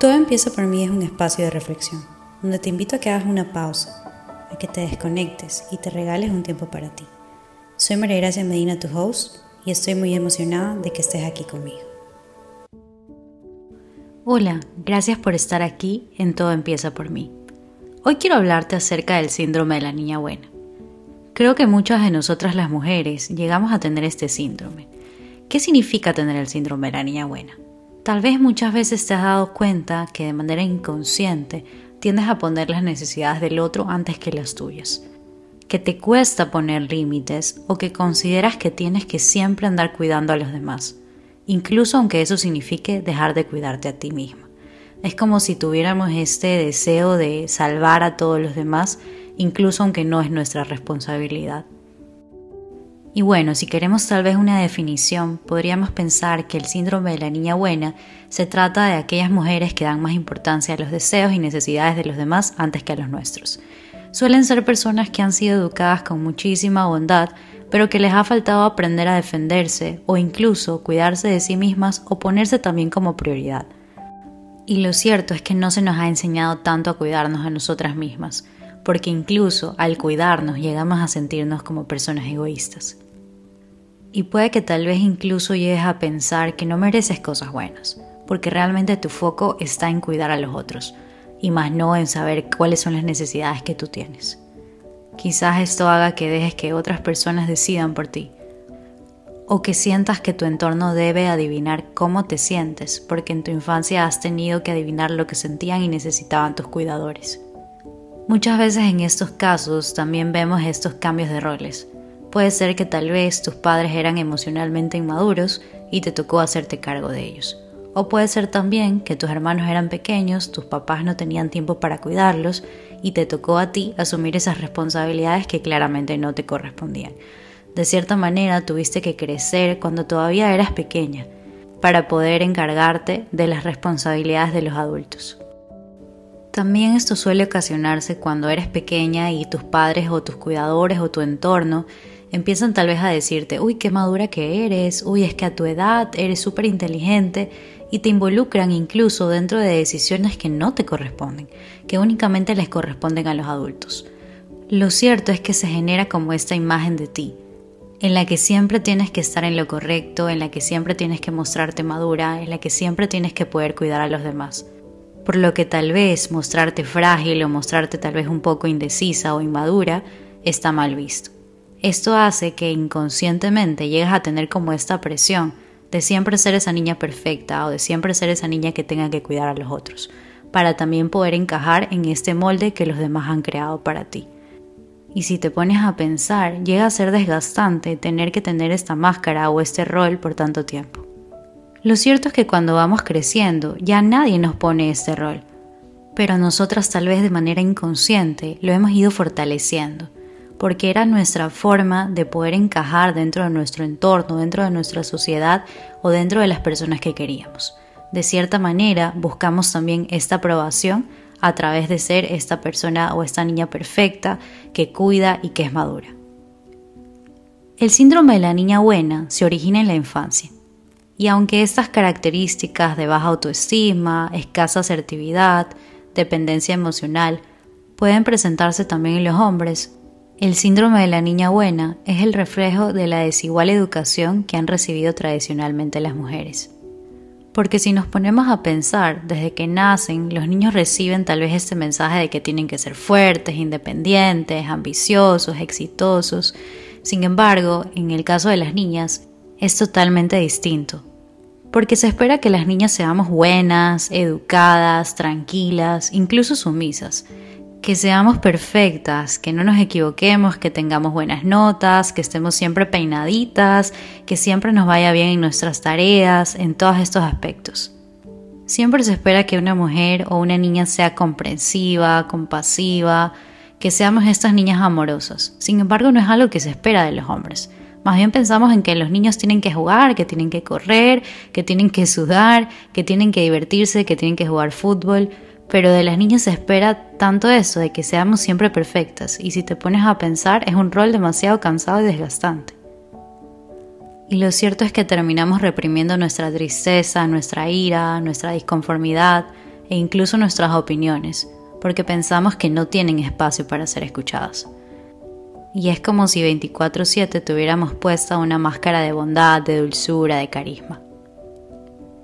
Todo empieza por mí es un espacio de reflexión, donde te invito a que hagas una pausa, a que te desconectes y te regales un tiempo para ti. Soy María Gracia Medina, tu host, y estoy muy emocionada de que estés aquí conmigo. Hola, gracias por estar aquí en Todo empieza por mí. Hoy quiero hablarte acerca del síndrome de la niña buena. Creo que muchas de nosotras las mujeres llegamos a tener este síndrome. ¿Qué significa tener el síndrome de la niña buena? Tal vez muchas veces te has dado cuenta que de manera inconsciente tiendes a poner las necesidades del otro antes que las tuyas, que te cuesta poner límites o que consideras que tienes que siempre andar cuidando a los demás, incluso aunque eso signifique dejar de cuidarte a ti misma. Es como si tuviéramos este deseo de salvar a todos los demás, incluso aunque no es nuestra responsabilidad. Y bueno, si queremos tal vez una definición, podríamos pensar que el síndrome de la niña buena se trata de aquellas mujeres que dan más importancia a los deseos y necesidades de los demás antes que a los nuestros. Suelen ser personas que han sido educadas con muchísima bondad, pero que les ha faltado aprender a defenderse o incluso cuidarse de sí mismas o ponerse también como prioridad. Y lo cierto es que no se nos ha enseñado tanto a cuidarnos a nosotras mismas porque incluso al cuidarnos llegamos a sentirnos como personas egoístas. Y puede que tal vez incluso llegues a pensar que no mereces cosas buenas, porque realmente tu foco está en cuidar a los otros, y más no en saber cuáles son las necesidades que tú tienes. Quizás esto haga que dejes que otras personas decidan por ti, o que sientas que tu entorno debe adivinar cómo te sientes, porque en tu infancia has tenido que adivinar lo que sentían y necesitaban tus cuidadores. Muchas veces en estos casos también vemos estos cambios de roles. Puede ser que tal vez tus padres eran emocionalmente inmaduros y te tocó hacerte cargo de ellos. O puede ser también que tus hermanos eran pequeños, tus papás no tenían tiempo para cuidarlos y te tocó a ti asumir esas responsabilidades que claramente no te correspondían. De cierta manera tuviste que crecer cuando todavía eras pequeña para poder encargarte de las responsabilidades de los adultos. También esto suele ocasionarse cuando eres pequeña y tus padres o tus cuidadores o tu entorno empiezan tal vez a decirte, uy, qué madura que eres, uy, es que a tu edad eres súper inteligente y te involucran incluso dentro de decisiones que no te corresponden, que únicamente les corresponden a los adultos. Lo cierto es que se genera como esta imagen de ti, en la que siempre tienes que estar en lo correcto, en la que siempre tienes que mostrarte madura, en la que siempre tienes que poder cuidar a los demás por lo que tal vez mostrarte frágil o mostrarte tal vez un poco indecisa o inmadura está mal visto. Esto hace que inconscientemente llegues a tener como esta presión de siempre ser esa niña perfecta o de siempre ser esa niña que tenga que cuidar a los otros, para también poder encajar en este molde que los demás han creado para ti. Y si te pones a pensar, llega a ser desgastante tener que tener esta máscara o este rol por tanto tiempo. Lo cierto es que cuando vamos creciendo ya nadie nos pone este rol, pero nosotras tal vez de manera inconsciente lo hemos ido fortaleciendo, porque era nuestra forma de poder encajar dentro de nuestro entorno, dentro de nuestra sociedad o dentro de las personas que queríamos. De cierta manera buscamos también esta aprobación a través de ser esta persona o esta niña perfecta que cuida y que es madura. El síndrome de la niña buena se origina en la infancia y aunque estas características de baja autoestima, escasa asertividad, dependencia emocional pueden presentarse también en los hombres, el síndrome de la niña buena es el reflejo de la desigual educación que han recibido tradicionalmente las mujeres. Porque si nos ponemos a pensar, desde que nacen, los niños reciben tal vez este mensaje de que tienen que ser fuertes, independientes, ambiciosos, exitosos. Sin embargo, en el caso de las niñas, es totalmente distinto porque se espera que las niñas seamos buenas, educadas, tranquilas, incluso sumisas, que seamos perfectas, que no nos equivoquemos, que tengamos buenas notas, que estemos siempre peinaditas, que siempre nos vaya bien en nuestras tareas, en todos estos aspectos. Siempre se espera que una mujer o una niña sea comprensiva, compasiva, que seamos estas niñas amorosas. Sin embargo, no es algo que se espera de los hombres. Más bien pensamos en que los niños tienen que jugar, que tienen que correr, que tienen que sudar, que tienen que divertirse, que tienen que jugar fútbol, pero de las niñas se espera tanto eso, de que seamos siempre perfectas, y si te pones a pensar es un rol demasiado cansado y desgastante. Y lo cierto es que terminamos reprimiendo nuestra tristeza, nuestra ira, nuestra disconformidad, e incluso nuestras opiniones, porque pensamos que no tienen espacio para ser escuchadas. Y es como si 24/7 tuviéramos puesta una máscara de bondad, de dulzura, de carisma.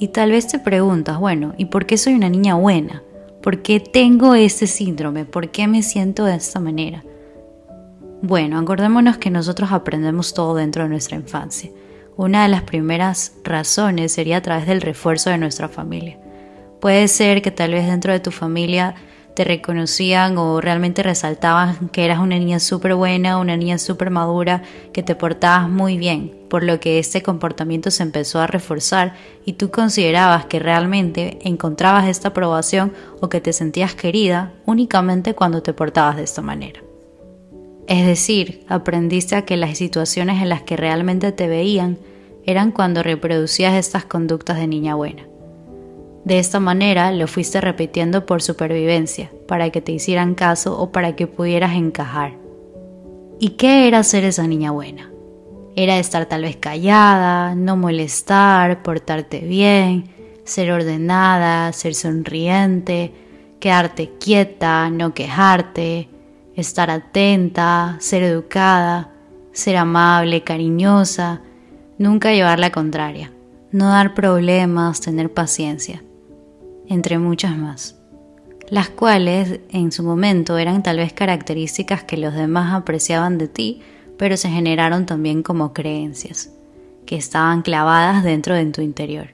Y tal vez te preguntas, bueno, ¿y por qué soy una niña buena? ¿Por qué tengo este síndrome? ¿Por qué me siento de esta manera? Bueno, acordémonos que nosotros aprendemos todo dentro de nuestra infancia. Una de las primeras razones sería a través del refuerzo de nuestra familia. Puede ser que tal vez dentro de tu familia te reconocían o realmente resaltaban que eras una niña súper buena, una niña súper madura, que te portabas muy bien, por lo que este comportamiento se empezó a reforzar y tú considerabas que realmente encontrabas esta aprobación o que te sentías querida únicamente cuando te portabas de esta manera. Es decir, aprendiste a que las situaciones en las que realmente te veían eran cuando reproducías estas conductas de niña buena. De esta manera lo fuiste repitiendo por supervivencia, para que te hicieran caso o para que pudieras encajar. ¿Y qué era ser esa niña buena? Era estar tal vez callada, no molestar, portarte bien, ser ordenada, ser sonriente, quedarte quieta, no quejarte, estar atenta, ser educada, ser amable, cariñosa, nunca llevar la contraria, no dar problemas, tener paciencia entre muchas más, las cuales en su momento eran tal vez características que los demás apreciaban de ti, pero se generaron también como creencias, que estaban clavadas dentro de tu interior.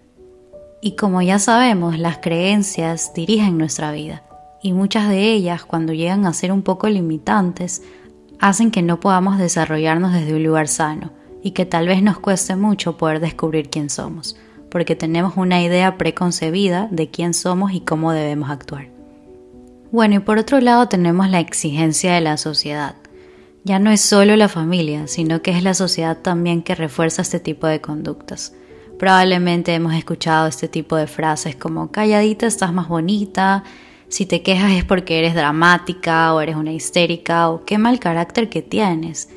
Y como ya sabemos, las creencias dirigen nuestra vida, y muchas de ellas, cuando llegan a ser un poco limitantes, hacen que no podamos desarrollarnos desde un lugar sano, y que tal vez nos cueste mucho poder descubrir quién somos porque tenemos una idea preconcebida de quién somos y cómo debemos actuar. Bueno, y por otro lado tenemos la exigencia de la sociedad. Ya no es solo la familia, sino que es la sociedad también que refuerza este tipo de conductas. Probablemente hemos escuchado este tipo de frases como calladita estás más bonita, si te quejas es porque eres dramática o eres una histérica o qué mal carácter que tienes.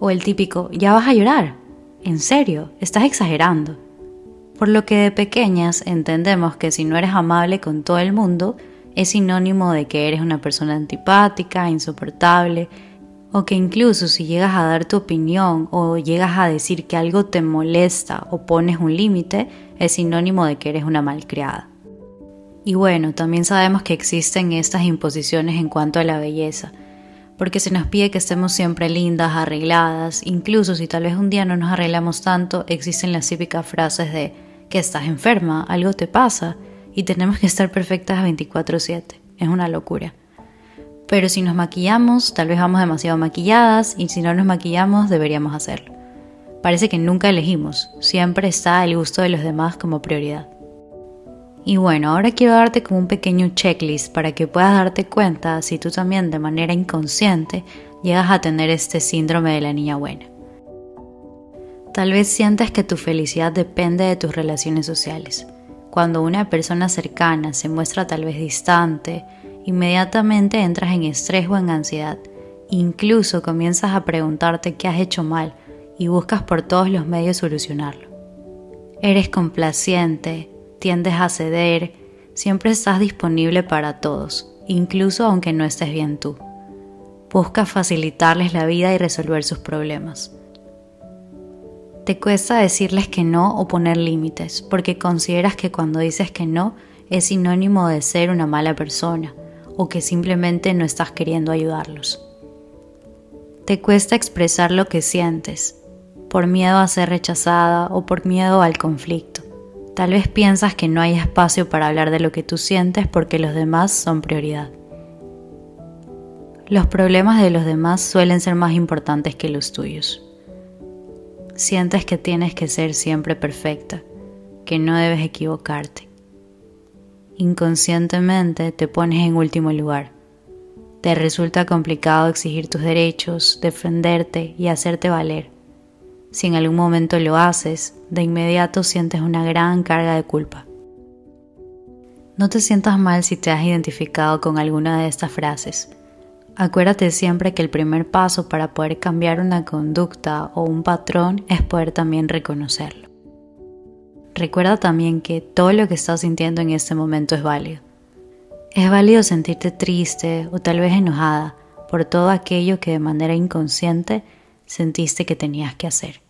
O el típico, ya vas a llorar. En serio, estás exagerando por lo que de pequeñas entendemos que si no eres amable con todo el mundo, es sinónimo de que eres una persona antipática, insoportable, o que incluso si llegas a dar tu opinión o llegas a decir que algo te molesta o pones un límite, es sinónimo de que eres una malcriada. Y bueno, también sabemos que existen estas imposiciones en cuanto a la belleza, porque se nos pide que estemos siempre lindas, arregladas, incluso si tal vez un día no nos arreglamos tanto, existen las típicas frases de que estás enferma, algo te pasa y tenemos que estar perfectas 24/7. Es una locura. Pero si nos maquillamos, tal vez vamos demasiado maquilladas y si no nos maquillamos, deberíamos hacerlo. Parece que nunca elegimos, siempre está el gusto de los demás como prioridad. Y bueno, ahora quiero darte como un pequeño checklist para que puedas darte cuenta si tú también de manera inconsciente llegas a tener este síndrome de la niña buena. Tal vez sientas que tu felicidad depende de tus relaciones sociales. Cuando una persona cercana se muestra tal vez distante, inmediatamente entras en estrés o en ansiedad. Incluso comienzas a preguntarte qué has hecho mal y buscas por todos los medios solucionarlo. Eres complaciente, tiendes a ceder, siempre estás disponible para todos, incluso aunque no estés bien tú. Buscas facilitarles la vida y resolver sus problemas. Te cuesta decirles que no o poner límites porque consideras que cuando dices que no es sinónimo de ser una mala persona o que simplemente no estás queriendo ayudarlos. Te cuesta expresar lo que sientes por miedo a ser rechazada o por miedo al conflicto. Tal vez piensas que no hay espacio para hablar de lo que tú sientes porque los demás son prioridad. Los problemas de los demás suelen ser más importantes que los tuyos. Sientes que tienes que ser siempre perfecta, que no debes equivocarte. Inconscientemente te pones en último lugar. Te resulta complicado exigir tus derechos, defenderte y hacerte valer. Si en algún momento lo haces, de inmediato sientes una gran carga de culpa. No te sientas mal si te has identificado con alguna de estas frases Acuérdate siempre que el primer paso para poder cambiar una conducta o un patrón es poder también reconocerlo. Recuerda también que todo lo que estás sintiendo en este momento es válido. Es válido sentirte triste o tal vez enojada por todo aquello que de manera inconsciente sentiste que tenías que hacer.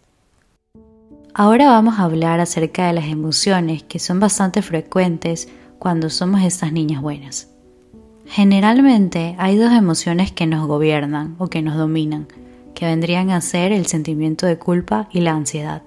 Ahora vamos a hablar acerca de las emociones que son bastante frecuentes cuando somos estas niñas buenas. Generalmente hay dos emociones que nos gobiernan o que nos dominan, que vendrían a ser el sentimiento de culpa y la ansiedad.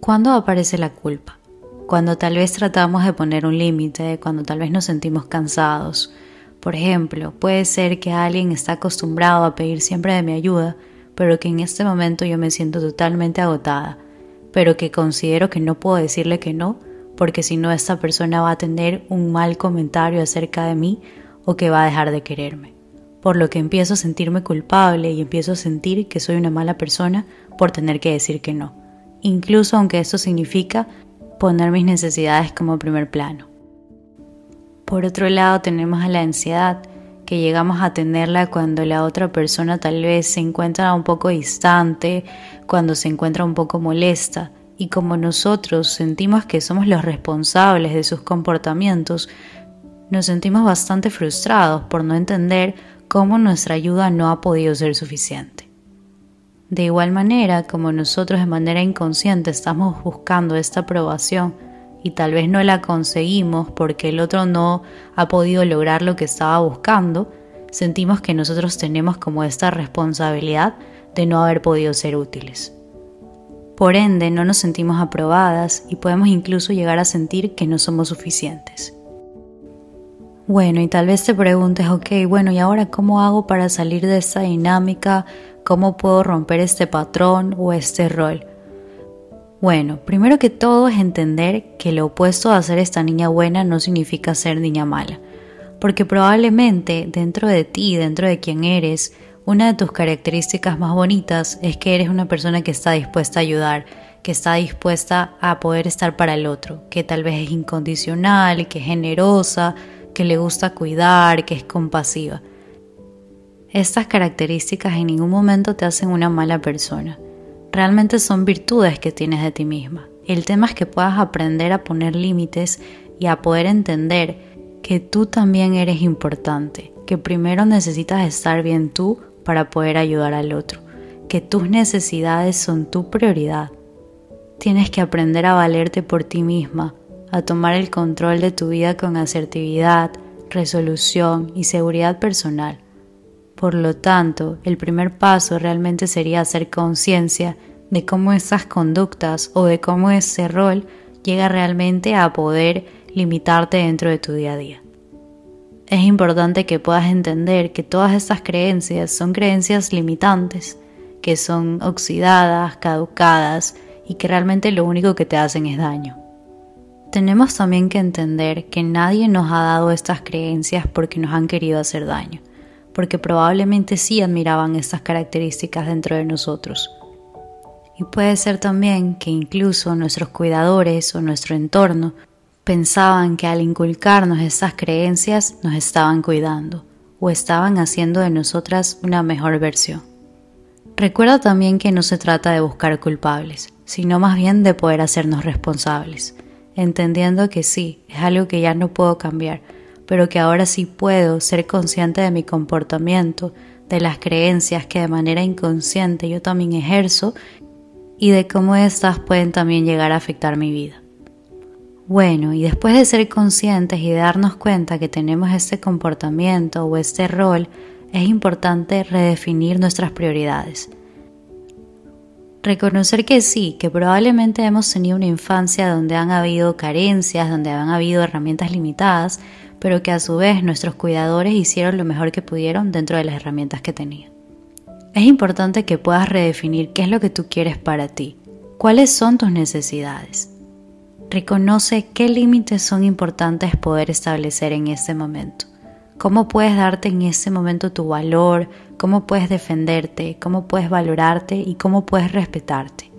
¿Cuándo aparece la culpa? Cuando tal vez tratamos de poner un límite, cuando tal vez nos sentimos cansados, por ejemplo, puede ser que alguien está acostumbrado a pedir siempre de mi ayuda, pero que en este momento yo me siento totalmente agotada, pero que considero que no puedo decirle que no, porque si no esta persona va a tener un mal comentario acerca de mí o que va a dejar de quererme. Por lo que empiezo a sentirme culpable y empiezo a sentir que soy una mala persona por tener que decir que no, incluso aunque eso significa poner mis necesidades como primer plano. Por otro lado tenemos a la ansiedad, que llegamos a tenerla cuando la otra persona tal vez se encuentra un poco distante, cuando se encuentra un poco molesta, y como nosotros sentimos que somos los responsables de sus comportamientos, nos sentimos bastante frustrados por no entender cómo nuestra ayuda no ha podido ser suficiente. De igual manera, como nosotros de manera inconsciente estamos buscando esta aprobación, y tal vez no la conseguimos porque el otro no ha podido lograr lo que estaba buscando, sentimos que nosotros tenemos como esta responsabilidad de no haber podido ser útiles. Por ende, no nos sentimos aprobadas y podemos incluso llegar a sentir que no somos suficientes. Bueno, y tal vez te preguntes, ok, bueno, ¿y ahora cómo hago para salir de esta dinámica? ¿Cómo puedo romper este patrón o este rol? Bueno, primero que todo es entender que lo opuesto a ser esta niña buena no significa ser niña mala, porque probablemente dentro de ti, dentro de quien eres, una de tus características más bonitas es que eres una persona que está dispuesta a ayudar, que está dispuesta a poder estar para el otro, que tal vez es incondicional, que es generosa, que le gusta cuidar, que es compasiva. Estas características en ningún momento te hacen una mala persona realmente son virtudes que tienes de ti misma. El tema es que puedas aprender a poner límites y a poder entender que tú también eres importante, que primero necesitas estar bien tú para poder ayudar al otro, que tus necesidades son tu prioridad. Tienes que aprender a valerte por ti misma, a tomar el control de tu vida con asertividad, resolución y seguridad personal. Por lo tanto, el primer paso realmente sería hacer conciencia de cómo esas conductas o de cómo ese rol llega realmente a poder limitarte dentro de tu día a día. Es importante que puedas entender que todas estas creencias son creencias limitantes, que son oxidadas, caducadas y que realmente lo único que te hacen es daño. Tenemos también que entender que nadie nos ha dado estas creencias porque nos han querido hacer daño porque probablemente sí admiraban estas características dentro de nosotros. Y puede ser también que incluso nuestros cuidadores o nuestro entorno pensaban que al inculcarnos estas creencias nos estaban cuidando o estaban haciendo de nosotras una mejor versión. Recuerda también que no se trata de buscar culpables, sino más bien de poder hacernos responsables, entendiendo que sí, es algo que ya no puedo cambiar, pero que ahora sí puedo ser consciente de mi comportamiento, de las creencias que de manera inconsciente yo también ejerzo y de cómo éstas pueden también llegar a afectar mi vida. Bueno, y después de ser conscientes y darnos cuenta que tenemos este comportamiento o este rol, es importante redefinir nuestras prioridades. Reconocer que sí, que probablemente hemos tenido una infancia donde han habido carencias, donde han habido herramientas limitadas, pero que a su vez nuestros cuidadores hicieron lo mejor que pudieron dentro de las herramientas que tenían. Es importante que puedas redefinir qué es lo que tú quieres para ti, cuáles son tus necesidades. Reconoce qué límites son importantes poder establecer en este momento. Cómo puedes darte en ese momento tu valor, cómo puedes defenderte, cómo puedes valorarte y cómo puedes respetarte.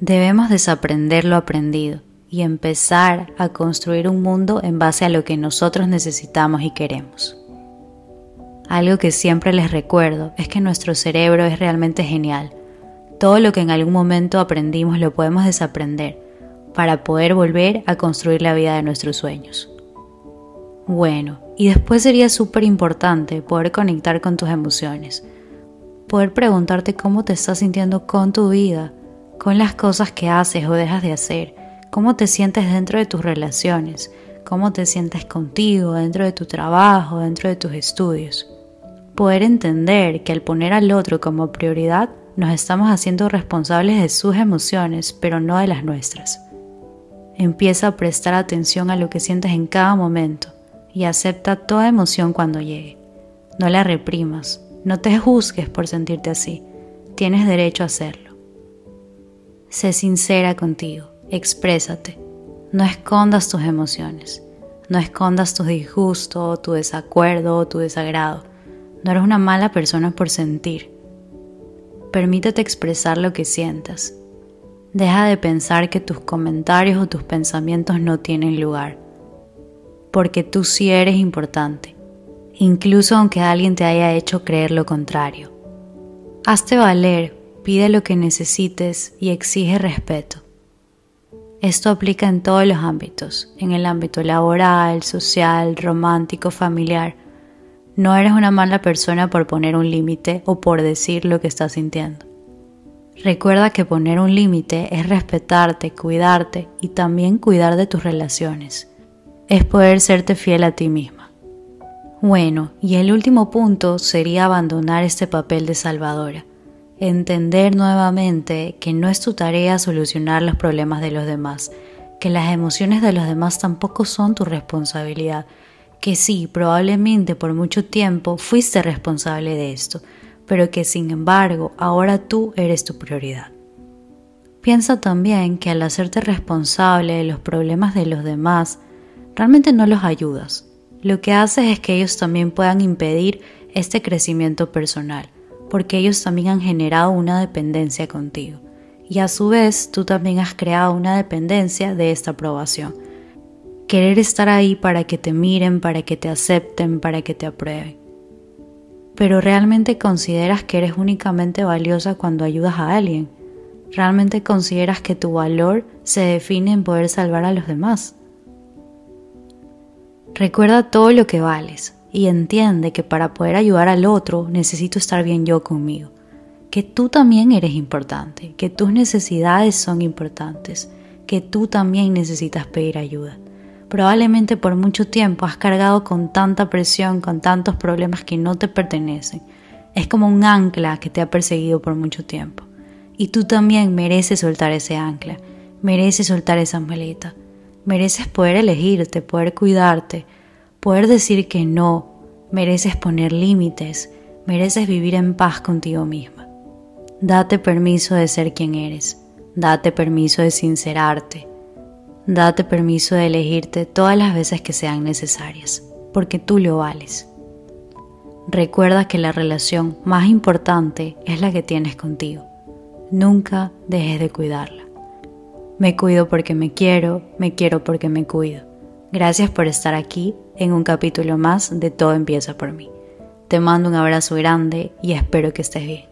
Debemos desaprender lo aprendido y empezar a construir un mundo en base a lo que nosotros necesitamos y queremos. Algo que siempre les recuerdo es que nuestro cerebro es realmente genial. Todo lo que en algún momento aprendimos lo podemos desaprender para poder volver a construir la vida de nuestros sueños. Bueno, y después sería súper importante poder conectar con tus emociones, poder preguntarte cómo te estás sintiendo con tu vida, con las cosas que haces o dejas de hacer, cómo te sientes dentro de tus relaciones, cómo te sientes contigo, dentro de tu trabajo, dentro de tus estudios. Poder entender que al poner al otro como prioridad, nos estamos haciendo responsables de sus emociones, pero no de las nuestras. Empieza a prestar atención a lo que sientes en cada momento y acepta toda emoción cuando llegue. No la reprimas, no te juzgues por sentirte así, tienes derecho a hacerlo. Sé sincera contigo, exprésate, no escondas tus emociones, no escondas tu disgusto, tu desacuerdo o tu desagrado. No eres una mala persona por sentir. Permítete expresar lo que sientas. Deja de pensar que tus comentarios o tus pensamientos no tienen lugar porque tú sí eres importante, incluso aunque alguien te haya hecho creer lo contrario. Hazte valer, pide lo que necesites y exige respeto. Esto aplica en todos los ámbitos, en el ámbito laboral, social, romántico, familiar. No eres una mala persona por poner un límite o por decir lo que estás sintiendo. Recuerda que poner un límite es respetarte, cuidarte y también cuidar de tus relaciones es poder serte fiel a ti misma. Bueno, y el último punto sería abandonar este papel de salvadora, entender nuevamente que no es tu tarea solucionar los problemas de los demás, que las emociones de los demás tampoco son tu responsabilidad, que sí, probablemente por mucho tiempo fuiste responsable de esto, pero que sin embargo ahora tú eres tu prioridad. Piensa también que al hacerte responsable de los problemas de los demás, realmente no los ayudas. Lo que haces es que ellos también puedan impedir este crecimiento personal, porque ellos también han generado una dependencia contigo. Y a su vez tú también has creado una dependencia de esta aprobación. Querer estar ahí para que te miren, para que te acepten, para que te aprueben. Pero realmente consideras que eres únicamente valiosa cuando ayudas a alguien. Realmente consideras que tu valor se define en poder salvar a los demás. Recuerda todo lo que vales y entiende que para poder ayudar al otro necesito estar bien yo conmigo, que tú también eres importante, que tus necesidades son importantes, que tú también necesitas pedir ayuda. Probablemente por mucho tiempo has cargado con tanta presión, con tantos problemas que no te pertenecen. Es como un ancla que te ha perseguido por mucho tiempo. Y tú también mereces soltar ese ancla, mereces soltar esa maleta Mereces poder elegirte, poder cuidarte, poder decir que no, mereces poner límites, mereces vivir en paz contigo misma. Date permiso de ser quien eres, date permiso de sincerarte, date permiso de elegirte todas las veces que sean necesarias, porque tú lo vales. Recuerda que la relación más importante es la que tienes contigo. Nunca dejes de cuidarla. Me cuido porque me quiero, me quiero porque me cuido. Gracias por estar aquí en un capítulo más de Todo empieza por mí. Te mando un abrazo grande y espero que estés bien.